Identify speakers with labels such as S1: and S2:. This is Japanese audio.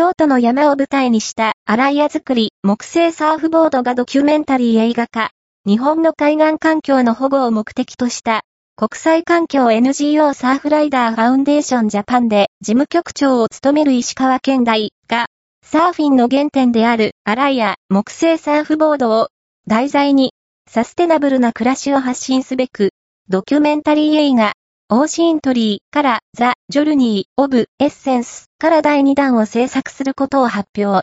S1: 京都の山を舞台にしたアライア作り木製サーフボードがドキュメンタリー映画化。日本の海岸環境の保護を目的とした国際環境 NGO サーフライダーファウンデーションジャパンで事務局長を務める石川拳大がサーフィンの原点であるアライア木製サーフボードを題材にサステナブルな暮らしを発信すべくドキュメンタリー映画 OCEANTREE から The Journey of Essence から第2弾を制作することを発表。